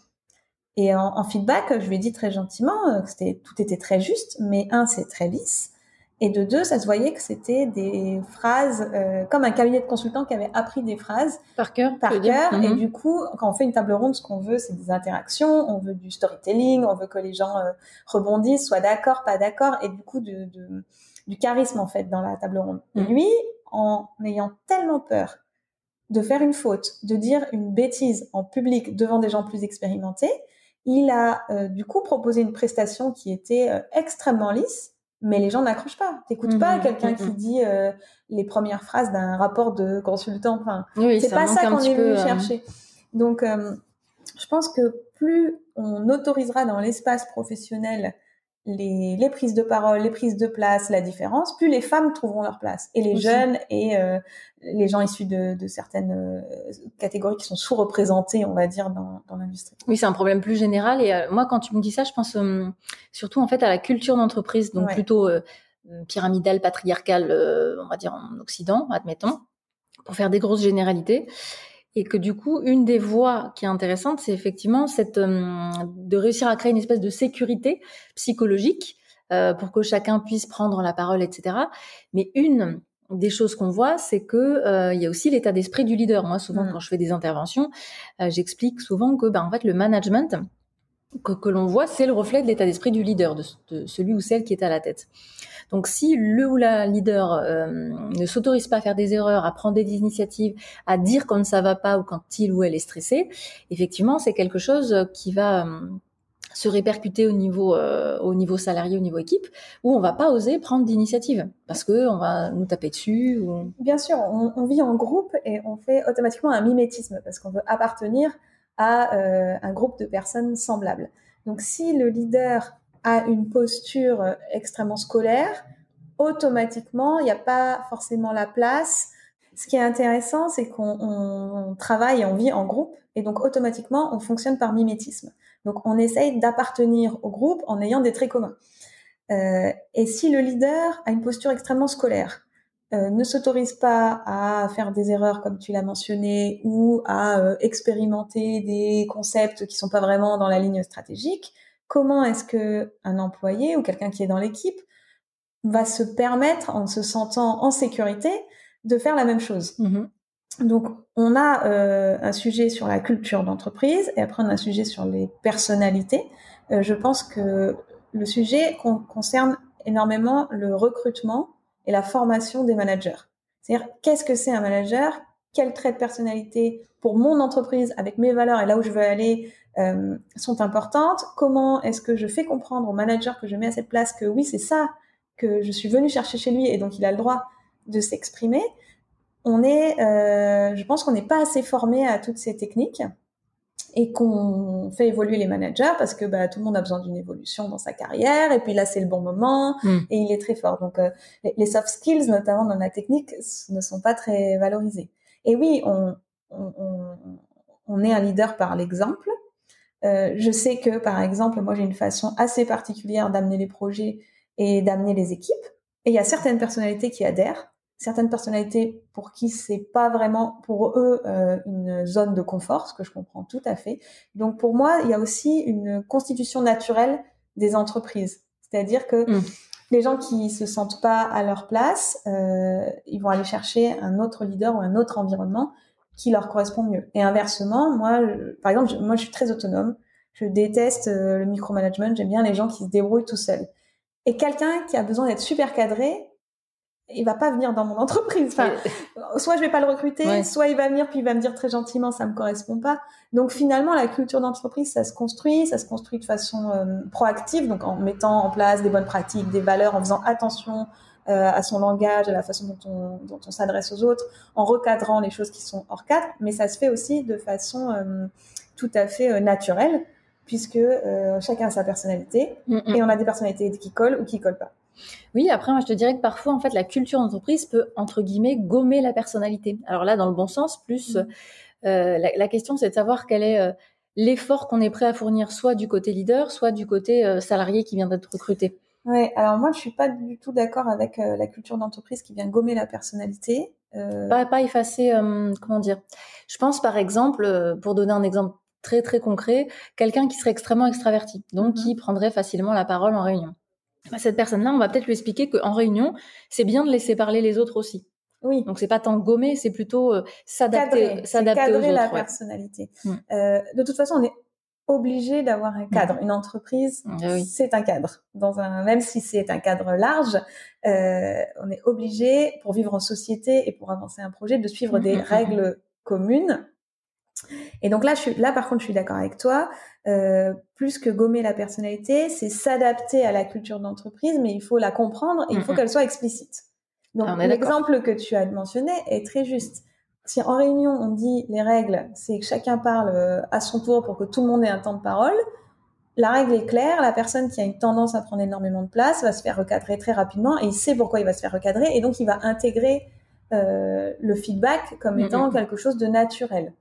Et en, feedback, je lui ai dit très gentiment que c'était tout était très juste, mais un, c'est très lisse. Et de deux, ça se voyait que c'était des phrases euh, comme un cabinet de consultants qui avait appris des phrases par cœur. Par cœur. Et mhm. du coup, quand on fait une table ronde, ce qu'on veut, c'est des interactions. On veut du storytelling. On veut que les gens euh, rebondissent, soient d'accord, pas d'accord, et du coup de, de, du charisme en fait dans la table ronde. Et mhm. lui, en ayant tellement peur de faire une faute, de dire une bêtise en public devant des gens plus expérimentés, il a euh, du coup proposé une prestation qui était euh, extrêmement lisse mais les gens n'accrochent pas. T'écoutes pas mhm, quelqu'un qui mhm. dit euh, les premières phrases d'un rapport de consultant. Enfin, c'est pas ça qu'on est venu euh, chercher. Donc, euh, je pense que plus on autorisera dans l'espace professionnel les, les, prises de parole, les prises de place, la différence, plus les femmes trouveront leur place. Et les jeunes et euh, les gens issus de, de certaines euh, catégories qui sont sous-représentés, on va dire, dans, dans l'industrie. Oui, c'est un problème plus général. Et euh, moi, quand tu me dis ça, je pense surtout en fait à la culture d'entreprise, donc plutôt pyramidale, patriarcale, on va dire en Occident, admettons, pour faire des grosses généralités et que du coup, une des voies qui est intéressante, c'est effectivement cette euh, de réussir à créer une espèce de sécurité psychologique euh, pour que chacun puisse prendre la parole, etc. Mais une des choses qu'on voit, c'est que euh, il y a aussi l'état d'esprit du leader. Moi, souvent, mmh. quand je fais des interventions, j'explique souvent que, ben, en fait, le management que, l'on voit, c'est le reflet de l'état d'esprit du leader, de, celui ou celle qui est à la tête. Donc si le ou la leader euh, ne s'autorise pas à faire des erreurs, à prendre des initiatives, à dire quand ça va pas ou quand il ou elle est stressé, effectivement, c'est quelque chose qui va euh, se répercuter au niveau euh, au niveau salarié, au niveau équipe, où on va pas oser prendre d'initiative parce que on va nous taper dessus. Ou... Bien sûr, on, vit en groupe et on fait automatiquement un mimétisme parce qu'on veut appartenir à un groupe de personnes semblables. Donc si le leader à une posture euh, extrêmement scolaire, automatiquement, il n'y a pas forcément la place. Ce qui est intéressant, c'est qu'on travaille et on vit en groupe, et donc automatiquement, on fonctionne par mimétisme. Donc, on essaye d'appartenir au groupe en ayant des traits communs. Euh, et si le leader a une posture extrêmement scolaire, euh, ne s'autorise pas à faire des erreurs comme tu l'as mentionné ou à euh, expérimenter des concepts qui sont pas vraiment dans la ligne stratégique, comment est-ce que un employé ou quelqu'un qui est dans l'équipe va se permettre, en se sentant en sécurité, de faire la même chose? Mm-hmm. Donc, on a euh, un sujet sur la culture d'entreprise et après on a un sujet sur les personnalités. Je pense que le sujet concerne énormément le recrutement et la formation des managers. C'est-à-dire, qu'est-ce que c'est un manager? Quels traits de personnalité pour mon entreprise, avec mes valeurs et là où je veux aller, euh, sont importantes? Comment est-ce que je fais comprendre au manager que je mets à cette place que oui, c'est ça que je suis venue chercher chez lui et donc il a le droit de s'exprimer? On est, euh, je pense qu'on n'est pas assez formé à toutes ces techniques et qu'on fait évoluer les managers parce que bah, tout le monde a besoin d'une évolution dans sa carrière et puis là c'est le bon moment hmm. et il est très fort. Donc euh, les, soft skills, notamment dans la technique, ne sont pas très valorisés. Et oui, on, on, on, on est un leader par l'exemple, euh, je sais que, par exemple, moi j'ai une façon assez particulière d'amener les projets et d'amener les équipes. Et il y a certaines personnalités qui adhèrent, certaines personnalités pour qui c'est pas vraiment pour eux euh, une zone de confort, ce que je comprends tout à fait. Donc pour moi, il y a aussi une constitution naturelle des entreprises, c'est-à-dire que mmh. les gens qui se sentent pas à leur place, euh, ils vont aller chercher un autre leader ou un autre environnement qui leur correspond mieux. Et inversement, moi, par exemple, moi, je suis très autonome. Je déteste euh, le micromanagement. J'aime bien les gens qui se débrouillent tout seuls. Et quelqu'un qui a besoin d'être super cadré, il va pas venir dans mon entreprise. Enfin, soit je vais pas le recruter, soit il va venir puis il va me dire très gentiment ça me correspond pas. Donc finalement la culture d'entreprise ça se construit, ça se construit de façon euh, proactive, donc en mettant en place des bonnes pratiques, des valeurs, en faisant attention euh, à son langage, à la façon dont on, dont on s'adresse aux autres, en recadrant les choses qui sont hors cadre. Mais ça se fait aussi de façon euh, tout à fait naturelle puisque chacun a sa personnalité mm, mm. et on a des personnalités qui collent ou qui collent pas. Oui, après, moi, je te dirais que parfois, en fait, la culture d'entreprise peut, entre guillemets, gommer la personnalité. Alors là, dans le bon sens, plus, mmh. euh, la, question, c'est de savoir quel est euh, l'effort qu'on est prêt à fournir, soit du côté leader, soit du côté euh, salarié qui vient d'être recruté. Ouais, alors moi, je suis pas du tout d'accord avec la culture d'entreprise qui vient gommer la personnalité. Pas, pas effacer, comment dire. Je pense, par exemple, pour donner un exemple très très concret, quelqu'un qui serait extrêmement extraverti, donc mmh qui prendrait facilement la parole en réunion cette personne-là, on va peut-être lui expliquer qu'en réunion, c'est bien de laisser parler les autres aussi. Oui. Donc c'est pas tant gommer, c'est plutôt euh, s'adapter, s'adapter aux autres. la personnalité. Mm. Euh, de toute façon, on est obligé d'avoir un cadre. Mm. Une entreprise, ah c'est un cadre. Dans un, même si c'est un cadre large, euh, on est obligé pour vivre en société et pour avancer un projet de suivre mm, des règles communes. Et donc là, je suis là par contre, je suis d'accord avec toi. Euh, plus que gommer la personnalité, c'est s'adapter à la culture d'entreprise, mais il faut la comprendre et il faut qu'elle soit explicite. Donc ah, l'exemple que tu as mentionné est très juste. Si en réunion on dit les règles, c'est que chacun parle euh, à son tour pour que tout le monde ait un temps de parole, la règle est claire, la personne qui a une tendance à prendre énormément de place va se faire recadrer très rapidement et il sait pourquoi il va se faire recadrer et donc il va intégrer euh, le feedback comme étant quelque chose de naturel.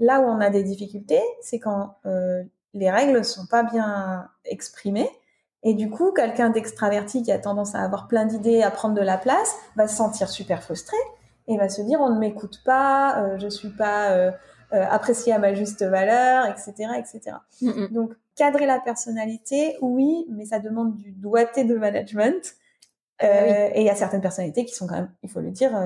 Là où on a des difficultés, c'est quand euh, les règles sont pas bien exprimées. Et du coup, quelqu'un d'extraverti qui a tendance à avoir plein d'idées, à prendre de la place, va se sentir super frustré et va se dire on ne m'écoute pas, euh, je suis pas euh, euh, apprécié à ma juste valeur, etc., etc. Donc cadrer la personnalité, oui, mais ça demande du doigté de management. Ah et il y a certaines personnalités qui sont quand même, il faut le dire,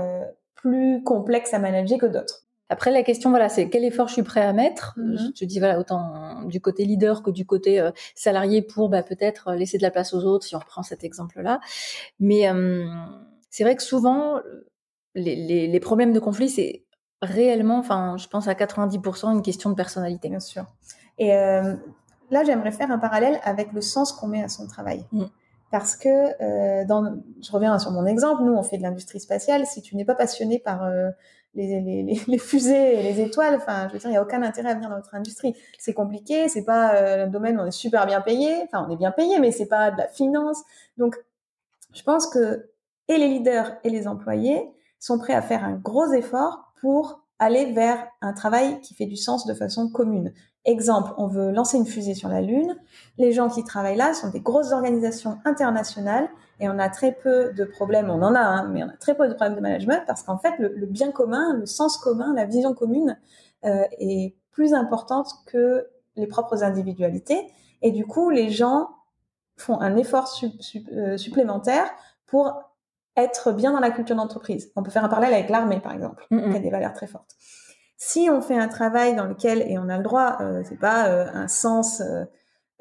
plus complexes à manager que d'autres. Après, la question, voilà, c'est quel effort je suis prêt à mettre? Mhm. Je te dis, voilà, autant du côté leader que du côté euh, salarié pour bah, peut-être laisser de la place aux autres, si on reprend cet exemple-là. Mais euh, c'est vrai que souvent, les, les, les problèmes de conflit, c'est réellement, enfin, je pense à 90% une question de personnalité. Bien sûr. Et euh, là, j'aimerais faire un parallèle avec le sens qu'on met à son travail. Mm. Parce que, dans, je reviens sur mon exemple, nous, on fait de l'industrie spatiale. Si tu n'es pas passionné par les, les, fusées et les étoiles. Enfin, je veux dire, il n'y a aucun intérêt à venir dans notre industrie. C'est compliqué, c'est pas euh, un domaine où on est super bien payé. Enfin, on est bien payé, mais c'est pas de la finance. Donc, je pense que et les leaders et les employés sont prêts à faire un gros effort pour aller vers un travail qui fait du sens de façon commune. Exemple, on veut lancer une fusée sur la Lune. Les gens qui travaillent là sont des grosses organisations internationales et on a très peu de problèmes. On en a, hein, mais on a très peu de problèmes de management parce qu'en fait, le, bien commun, le sens commun, la vision commune euh, est plus importante que les propres individualités. Et du coup, les gens font un effort euh, supplémentaire pour être bien dans la culture d'entreprise. On peut faire un parallèle avec l'armée, par exemple, qui a des valeurs très fortes. Si on fait un travail dans lequel, et on a le droit, euh, c'est pas euh, un sens euh,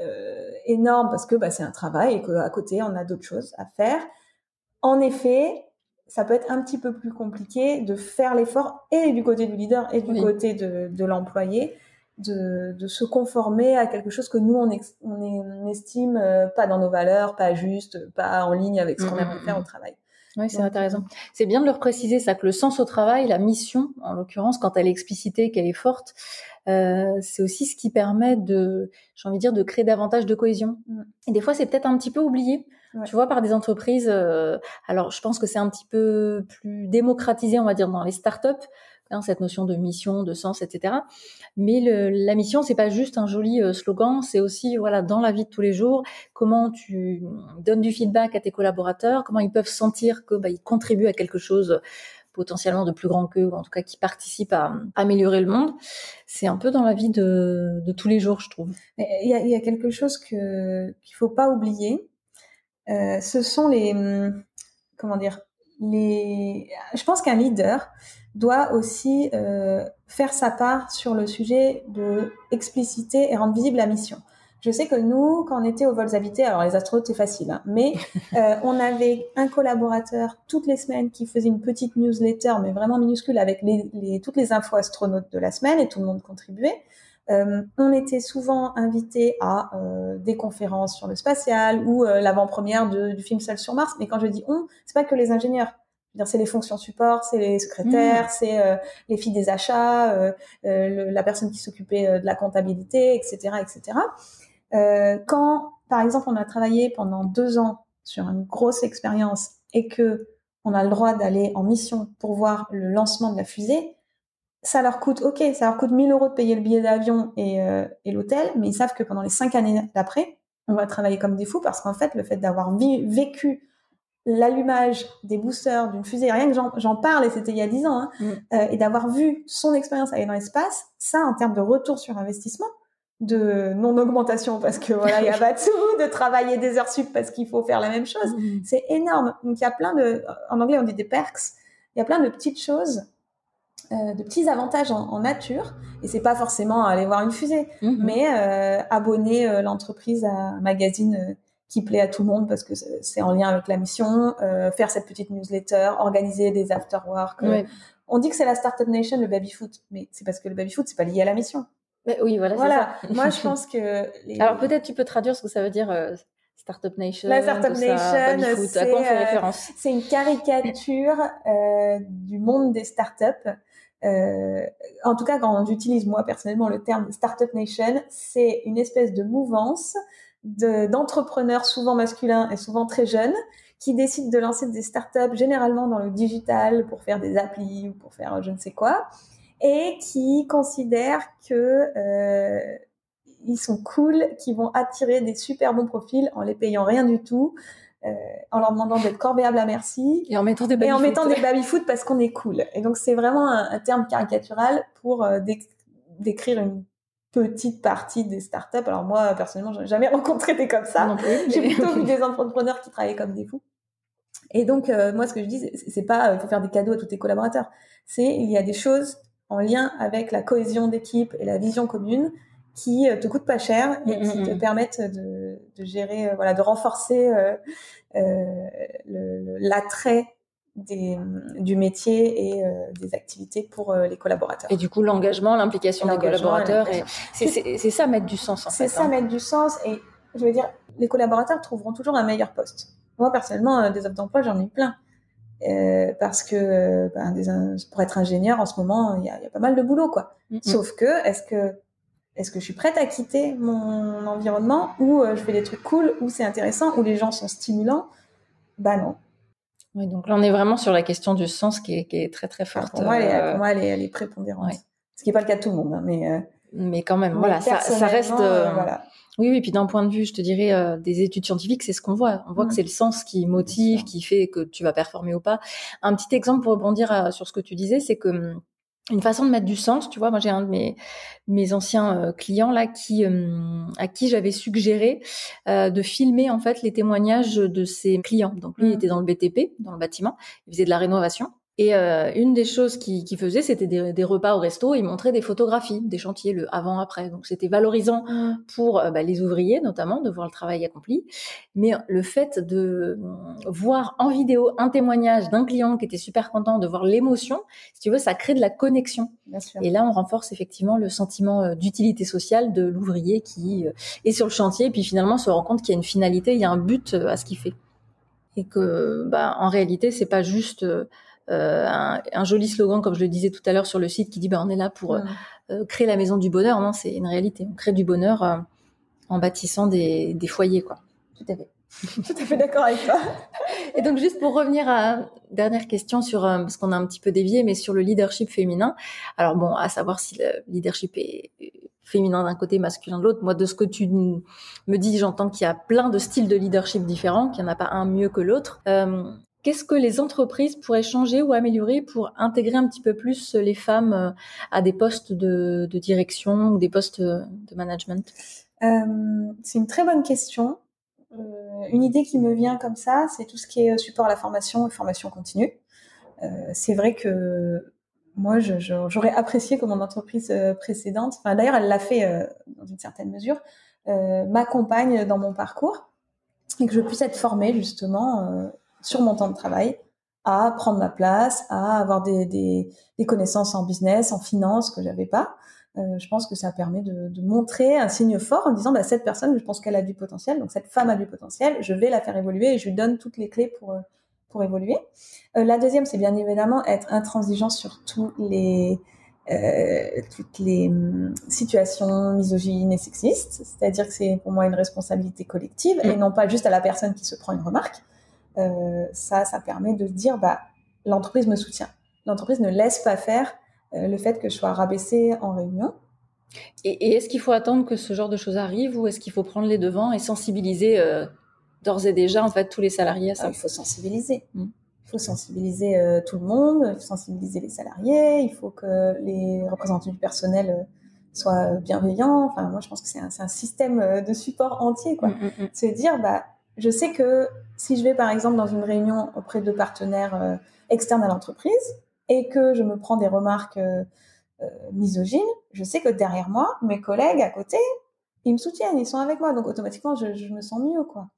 euh, énorme parce que bah, c'est un travail et qu'à côté, on a d'autres choses à faire, en effet, ça peut être un petit peu plus compliqué de faire l'effort et du côté du leader et du côté de, de l'employé de, de, se conformer à quelque chose que nous on, on, estime pas dans nos valeurs, pas juste, pas en ligne avec ce qu'on aimerait faire au travail. Oui, c'est intéressant. C'est bien de le repréciser, ça que le sens au travail, la mission, en l'occurrence, quand elle est explicitée, qu'elle est forte, euh, c'est aussi ce qui permet de, j'ai envie de dire, de créer davantage de cohésion. Mm. Et des fois, c'est peut-être un petit peu oublié, tu vois, par des entreprises. Euh, alors, je pense que c'est un petit peu plus démocratisé, on va dire, dans les startups, Hein, cette notion de mission, de sens, etc. Mais la mission, c'est pas juste un joli euh, slogan, c'est aussi voilà dans la vie de tous les jours, comment tu donnes du feedback à tes collaborateurs, comment ils peuvent sentir que bah, ils contribuent à quelque chose potentiellement de plus grand qu'eux, ou en tout cas qui participe à, améliorer le monde. C'est un peu dans la vie de, tous les jours, je trouve. Il y a, il y a quelque chose que qu'il faut pas oublier. Euh, ce sont les comment dire les. Je pense qu'un leader doit aussi euh, faire sa part sur le sujet de expliciter et rendre visible la mission. Je sais que nous, quand on était aux vols habités, alors les astronautes c'est facile, hein, mais *laughs* euh, on avait un collaborateur toutes les semaines qui faisait une petite newsletter, mais vraiment minuscule, avec les, toutes les infos astronautes de la semaine et tout le monde contribuait. Euh, on était souvent invité à euh, des conférences sur le spatial ou l'avant-première du film Seul sur Mars. Mais quand je dis on, c'est pas que les ingénieurs. C'est les fonctions support, c'est les secrétaires, mmh. c'est euh, les filles des achats, euh, la personne qui s'occupait de la comptabilité, etc., etc. quand, par exemple, on a travaillé pendant deux ans sur une grosse expérience et que on a le droit d'aller en mission pour voir le lancement de la fusée, ça leur coûte, ok, ça leur coûte 1000 euros de payer le billet d'avion et, euh, et l'hôtel, mais ils savent que pendant les cinq années d'après, on va travailler comme des fous parce qu'en fait, le fait d'avoir vécu l'allumage des boosters d'une fusée rien que j'en parle et c'était il y a dix ans, hein, mm. euh, et d'avoir vu son expérience aller dans l'espace, ça, en termes de retour sur investissement, de non-augmentation parce que voilà, il y a *laughs* pas tout, de travailler des heures sup parce qu'il faut faire la même chose, mm. c'est énorme. Donc il y a plein de, en anglais on dit des perks, il y a plein de petites choses euh, de petits avantages en, nature et c'est pas forcément aller voir une fusée mhm. mais euh, abonner euh, l'entreprise à un magazine qui plaît à tout le monde parce que c'est en lien avec la mission faire cette petite newsletter organiser des after work on dit que c'est la startup nation le baby foot mais c'est parce que le baby foot c'est pas lié à la mission. Mais oui voilà voilà. *laughs* moi je *laughs* pense que alors peut-être tu peux traduire ce que ça veut dire Startup Nation. La Startup Nation, c'est une caricature euh, du monde des startups. Euh, en tout cas, quand j'utilise moi personnellement le terme Startup Nation, c'est une espèce de mouvance d'entrepreneurs souvent masculins et souvent très jeunes qui décident de lancer des startups généralement dans le digital pour faire des applis ou pour faire je ne sais quoi et qui considèrent que euh, ils sont cool, qui vont attirer des super bons profils en les payant rien du tout, euh, en leur demandant d'être corvéables à merci et en mettant des baby et en mettant des baby foot parce qu'on est cool. Et donc c'est vraiment un, terme caricatural pour euh, décrire une petite partie des startups. Alors moi personnellement, j'ai jamais *laughs* rencontré des comme ça. J'ai plutôt *laughs* vu des entrepreneurs qui travaillaient comme des fous. Et donc euh, moi ce que je dis c'est pas il faut faire des cadeaux à tous tes collaborateurs. C'est il y a des choses en lien avec la cohésion d'équipe et la vision commune qui te coûtent pas cher et mm, qui mm, te mm. permettent de de, gérer, euh, voilà, de renforcer euh, euh, l'attrait des, du métier et des activités pour les collaborateurs. Et du coup, l'engagement, l'implication des collaborateurs, c'est ça mettre du sens. C'est ça hein. mettre du sens et je veux dire, les collaborateurs trouveront toujours un meilleur poste. Moi, personnellement, des offres d'emploi, j'en ai plein. Euh, parce que ben, des, pour être ingénieur en ce moment, il y a, y a, pas mal de boulot, quoi. Sauf que, est-ce que est-ce que je suis prête à quitter mon environnement où euh, je fais des trucs cool, où c'est intéressant, où les gens sont stimulants? Bah non. Oui, donc là on est vraiment sur la question du sens qui est, qui est très très forte. pour, moi, elle est, euh, pour moi, elle est, prépondérante. Ce qui n'est pas le cas de tout le monde, hein, mais euh, mais quand même, voilà, ça, ça reste. Voilà. Oui, oui, puis d'un point de vue, je te dirais, des études scientifiques, c'est ce qu'on voit. On voit que mm. c'est le sens qui motive, qui fait que tu vas performer ou pas. Un petit exemple pour rebondir sur ce que tu disais, c'est que hum, une façon de mettre du sens, tu vois. Moi, j'ai un de mes mes anciens euh, clients là qui euh, à qui j'avais suggéré euh, de filmer en fait les témoignages de ses clients. Donc lui, il mmh. était dans le BTP, dans le bâtiment, il faisait de la rénovation et euh, une des choses qu'il qui faisait, c'était des, des, repas au resto. Il montrait des photographies des chantiers, le avant-après. Donc c'était valorisant mmh. pour euh, bah, les ouvriers, notamment, de voir le travail accompli. Mais le fait de euh, voir en vidéo un témoignage d'un client qui était super content, de voir l'émotion, si tu veux, ça crée de la connexion. Et là, on renforce effectivement le sentiment d'utilité sociale de l'ouvrier qui est sur le chantier, et puis finalement se rend compte qu'il y a une finalité, il y a un but à ce qu'il fait, et que, bah, en réalité, c'est pas juste euh, un, joli slogan, comme je le disais tout à l'heure sur le site, qui dit bah, on est là pour euh, euh, créer la maison du bonheur. Non, c'est une réalité. On crée du bonheur en bâtissant des, des foyers, quoi. Tout à fait. *laughs* Tout à fait d'accord avec toi. Et donc juste pour revenir à dernière question sur parce qu'on a un petit peu dévié, mais sur le leadership féminin. Alors bon, à savoir si le leadership est féminin d'un côté, masculin de l'autre. Moi, de ce que tu me dis, j'entends qu'il y a plein de styles de leadership différents, qu'il n'y en a pas un mieux que l'autre. Euh, Qu'est-ce que les entreprises pourraient changer ou améliorer pour intégrer un petit peu plus les femmes euh, à des postes de, direction ou des postes de management? Euh, C'est une très bonne question. Euh, une idée qui me vient comme ça, c'est tout ce qui est support à la formation et formation continue. c'est vrai que moi, j'aurais apprécié que mon entreprise précédente, d'ailleurs elle l'a fait dans une certaine mesure, m'accompagne dans mon parcours et que je puisse être formée justement sur mon temps de travail à prendre ma place, à avoir des, des, des connaissances en business, en finance que j'avais pas. Euh, je pense que ça permet de, de, montrer un signe fort en disant bah, cette personne, je pense qu'elle a du potentiel, donc cette femme a du potentiel, je vais la faire évoluer et je lui donne toutes les clés pour euh, pour évoluer. Euh, la deuxième, c'est bien évidemment être intransigeant sur tous les euh, toutes les hum, situations misogynes et sexistes, c'est-à-dire que c'est pour moi une responsabilité collective et mm. non pas juste à la personne qui se prend une remarque. Euh, ça, ça permet de se dire, bah, l'entreprise me soutient. L'entreprise ne laisse pas faire euh, le fait que je sois rabaissée en réunion. Et, est-ce qu'il faut attendre que ce genre de choses arrive ou est-ce qu'il faut prendre les devants et sensibiliser euh, d'ores et déjà en fait tous les salariés à ça? Ah, Il faut sensibiliser. Mm. Il faut sensibiliser euh, tout le monde, il faut sensibiliser les salariés, il faut que les représentants du personnel soient bienveillants. Enfin, moi, je pense que c'est un, un, système de support entier, quoi. Mm, mm, Se dire, bah, je sais que si je vais par exemple dans une réunion auprès de partenaires euh, externes à l'entreprise et que je me prends des remarques euh, euh, misogynes, je sais que derrière moi, mes collègues à côté, ils me soutiennent, ils sont avec moi, donc automatiquement je, je me sens mieux quoi.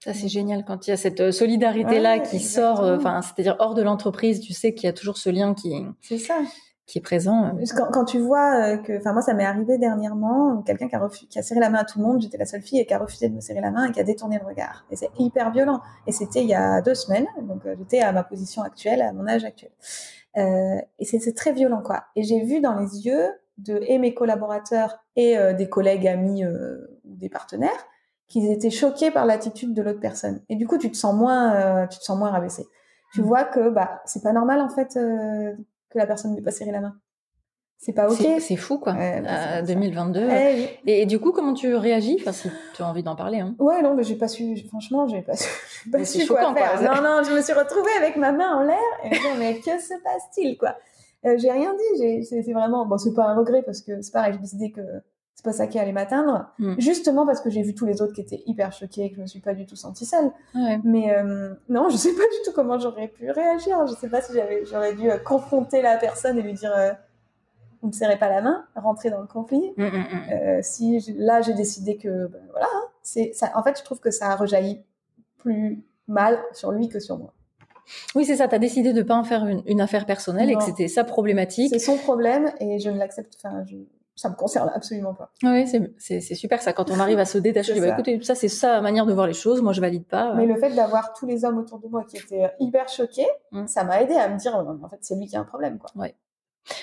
Ça c'est génial quand il y a cette solidarité là qui sort, enfin c'est-à-dire hors de l'entreprise, tu sais qu'il y a toujours ce lien qui. C'est ça qui est présent. Euh. Quand, quand tu vois euh, que, enfin moi ça m'est arrivé dernièrement, quelqu'un qui a qui a serré la main à tout le monde, j'étais la seule fille et qui a refusé de me serrer la main et qui a détourné le regard. Et c'est hyper violent. Et c'était il y a deux semaines, donc euh, j'étais à ma position actuelle, à mon âge actuel. Euh, et c'est très violent quoi. Et j'ai vu dans les yeux de et mes collaborateurs et des collègues amis ou des partenaires qu'ils étaient choqués par l'attitude de l'autre personne. Et du coup tu te sens moins, tu te sens moins rabaissé. Tu mmh. vois que bah c'est pas normal en fait que la personne n'ait pas serré la main. C'est pas ok. C'est fou quoi. Ouais, 2022. Bah, eh et, du coup, comment tu réagis? Enfin, si tu as envie d'en parler. Hein. Ouais, non, mais j'ai pas su. Franchement, j'ai pas *laughs* su. Pas su quoi faire. non, non, je me suis retrouvée avec ma main en l'air et me mais que se passe-t-il quoi? Euh, J'ai rien dit. C'est vraiment bon. C'est pas un regret parce que c'est pareil. J'ai décidé que c'est pas ça qui allait m'atteindre. Hmm. Justement parce que j'ai vu tous les autres qui étaient hyper choqués et que je me suis pas du tout sentie seule. Ouais. Mais euh, non, je sais pas du tout comment j'aurais pu réagir. Je sais pas si j'avais, j'aurais dû euh, confronter la personne et lui dire euh, vous me serrez pas la main, rentrer dans le conflit. Hmm, hmm, euh, si là j'ai décidé que ben, voilà, hein, c'est ça. En fait, je trouve que ça a rejailli plus mal sur lui que sur moi. Oui, c'est ça. Tu as décidé de pas en faire une, une affaire personnelle et que c'était sa problématique. C'est son problème et je ne l'accepte. Enfin, je, ça me concerne absolument pas. Oui, c'est super ça quand on arrive à se détacher. Bah, écoutez, ça c'est sa manière de voir les choses. Moi, je valide pas. Mais le fait d'avoir tous les hommes autour de moi qui étaient hyper choqués, mm. ça m'a aidé à me dire en fait c'est lui qui a un problème quoi. Ouais.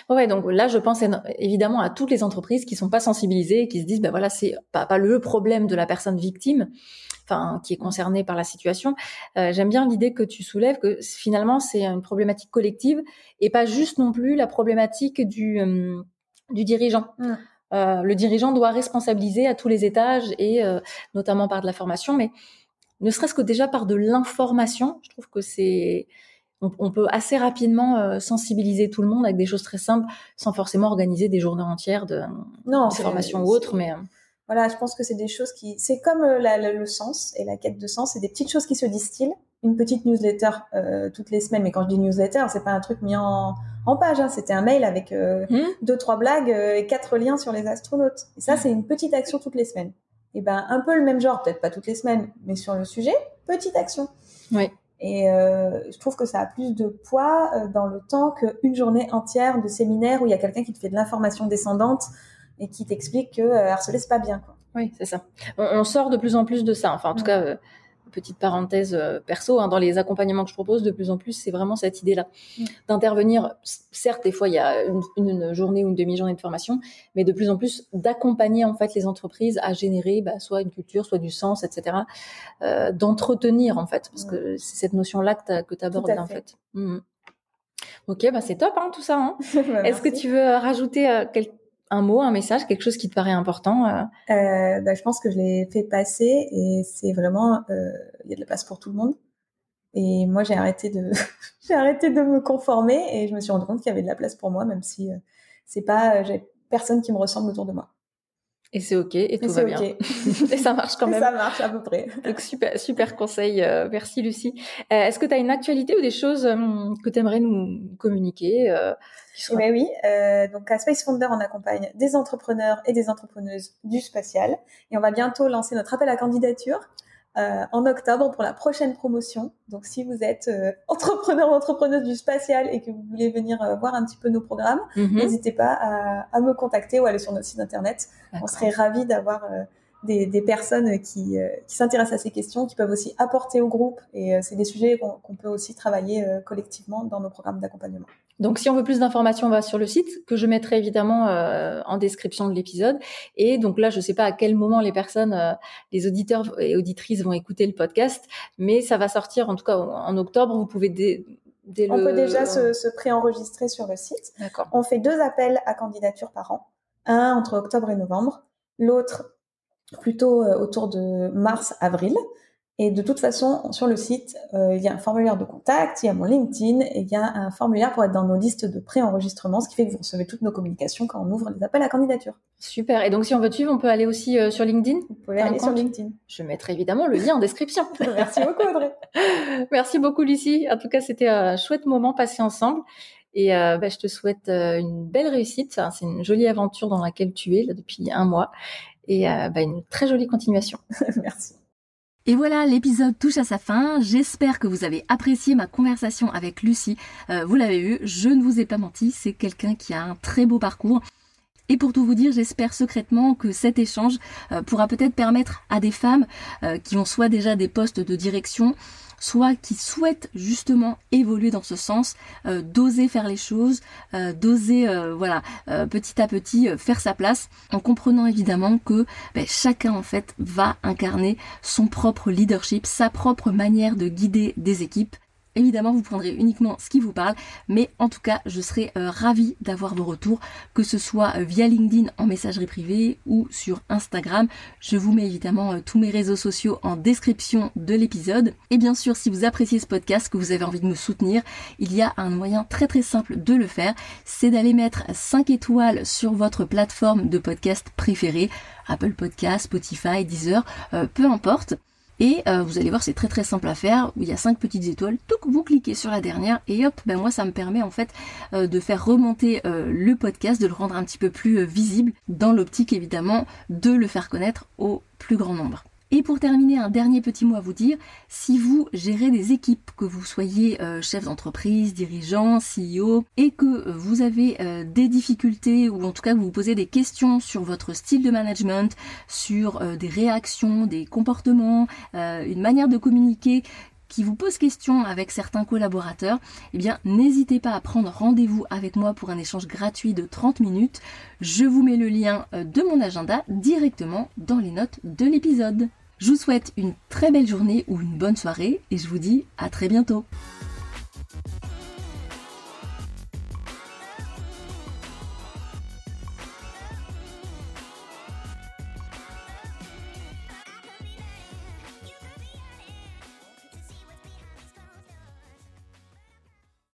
Ouais, donc là, je pense évidemment à toutes les entreprises qui sont pas sensibilisées, qui se disent, ben voilà, c'est pas, pas le problème de la personne victime, enfin, qui est concernée par la situation. Euh, J'aime bien l'idée que tu soulèves que finalement c'est une problématique collective et pas juste non plus la problématique du euh, du dirigeant. Mm. Euh, le dirigeant doit responsabiliser à tous les étages et euh, notamment par de la formation, mais ne serait-ce que déjà par de l'information, je trouve que c'est on, peut assez rapidement euh, sensibiliser tout le monde avec des choses très simples, sans forcément organiser des journées entières de, non, de formation ou autre, mais voilà, je pense que c'est des choses qui, c'est comme la, le sens et la quête de sens, c'est des petites choses qui se distillent une petite newsletter euh, toutes les semaines. Mais quand je dis newsletter, c'est pas un truc mis en, en page. Hein. C'était un mail avec euh, hmm. deux trois blagues euh, et quatre liens sur les astronautes. Et ça, c'est une petite action toutes les semaines. Et ben un peu le même genre, peut-être pas toutes les semaines, mais sur le sujet, petite action. Oui. Et je trouve que ça a plus de poids dans le temps qu'une journée entière de séminaire où il y a quelqu'un qui te fait de l'information descendante et qui t'explique que harceler c'est pas bien. Quoi. Oui, c'est ça. On, on, sort de plus en plus de ça. Enfin, en tout cas, petite parenthèse euh, perso, hein, dans les accompagnements que je propose, de plus en plus, c'est vraiment cette idée-là mm. d'intervenir. Certes, des fois, il y a une, journée ou une demi-journée de formation, mais de plus en plus d'accompagner en fait les entreprises à générer bah, soit une culture, soit du sens, etc. Euh, d'entretenir en fait, parce que c'est cette notion-là que tu abordes en fait. Mm. Ok, bah c'est top hein, tout ça. Hein. *laughs* Bah, Est-ce que tu veux rajouter euh, quelque un mot, un message, quelque chose qui te paraît important euh... Euh, bah, Je pense que je l'ai fait passer et c'est vraiment, euh, il y a de la place pour tout le monde. Et moi, j'ai arrêté de, *laughs* j'ai arrêté de me conformer et je me suis rendu compte qu'il y avait de la place pour moi, même si euh, c'est pas, j'ai personne qui me ressemble autour de moi. Et c'est ok, et tout va bien. *laughs* et ça marche quand même. ça marche à peu près. Donc super, super conseil. Euh, merci Lucie. Euh, est-ce que tu as une actualité ou des choses euh, que tu aimerais nous communiquer eh ben oui, donc à Space Founder, on accompagne des entrepreneurs et des entrepreneuses du spatial. Et on va bientôt lancer notre appel à candidature. Euh, en octobre pour la prochaine promotion. Donc si vous êtes euh, *laughs* entrepreneur ou entrepreneuse du spatial et que vous voulez venir euh, voir un petit peu nos programmes, mhm. n'hésitez pas à, à, me contacter ou aller sur notre site internet. On serait ravis d'avoir des, des, personnes qui, qui s'intéressent à ces questions, qui peuvent aussi apporter au groupe. Et c'est des sujets qu'on peut aussi travailler collectivement dans nos programmes d'accompagnement. Donc, si on veut plus d'informations, on va sur le site que je mettrai évidemment euh, en description de l'épisode. Et donc là, je ne sais pas à quel moment les personnes, euh, les auditeurs et auditrices vont écouter le podcast, mais ça va sortir en tout cas en octobre. Vous pouvez dès, on peut déjà se, se préenregistrer sur le site. D'accord. On fait deux appels à candidature par an, un entre octobre et novembre, l'autre plutôt euh, autour de mars-avril. Et de toute façon, sur le site, euh, il y a un formulaire de contact, il y a mon LinkedIn et il y a un formulaire pour être dans nos listes de pré-enregistrement, ce qui fait que vous recevez toutes nos communications quand on ouvre les appels à candidature. Super. Et donc, si on veut te suivre, on peut aller aussi euh, sur LinkedIn? Vous pouvez aller sur LinkedIn. Je mettrai évidemment le lien en description. *laughs* Merci beaucoup, Audrey. *laughs* Merci beaucoup, Lucie. En tout cas, c'était un chouette moment passé ensemble. Et euh, bah, je te souhaite une belle réussite. C'est une jolie aventure dans laquelle tu es là, depuis un mois. Et bah, une très jolie continuation. *laughs* Merci. Et voilà, l'épisode touche à sa fin. J'espère que vous avez apprécié ma conversation avec Lucie. Euh, vous l'avez vu, je ne vous ai pas menti, c'est quelqu'un qui a un très beau parcours. Et pour tout vous dire, j'espère secrètement que cet échange euh, pourra peut-être permettre à des femmes euh, qui ont soit déjà des postes de direction, soit qui souhaitent justement évoluer dans ce sens, euh, d'oser faire les choses, euh, d'oser euh, voilà petit à petit faire sa place, en comprenant évidemment que ben, chacun en fait va incarner son propre leadership, sa propre manière de guider des équipes Évidemment, vous prendrez uniquement ce qui vous parle, mais en tout cas, je serai euh, ravie d'avoir vos retours, que ce soit euh, via LinkedIn en messagerie privée ou sur Instagram. Je vous mets évidemment euh, tous mes réseaux sociaux en description de l'épisode. Et bien sûr, si vous appréciez ce podcast, que vous avez envie de me soutenir, il y a un moyen très très simple de le faire, c'est d'aller mettre 5 étoiles sur votre plateforme de podcast préférée, Apple Podcast, Spotify, Deezer, peu importe. Et euh, vous allez voir, c'est très très simple à faire, il y a cinq petites étoiles. Donc vous cliquez sur la dernière et hop, ben moi ça me permet en fait euh, de faire remonter euh, le podcast, de le rendre un petit peu plus visible, dans l'optique évidemment de le faire connaître au plus grand nombre. Et pour terminer, un dernier petit mot à vous dire, si vous gérez des équipes, que vous soyez euh, chef d'entreprise, dirigeant, CEO, et que euh, vous avez euh, des difficultés, ou en tout cas que vous vous posez des questions sur votre style de management, sur des réactions, des comportements, une manière de communiquer qui vous pose question avec certains collaborateurs, eh bien n'hésitez pas à prendre rendez-vous avec moi pour un échange gratuit de 30 minutes. Je vous mets le lien de mon agenda directement dans les notes de l'épisode. Je vous souhaite une très belle journée ou une bonne soirée et je vous dis à très bientôt.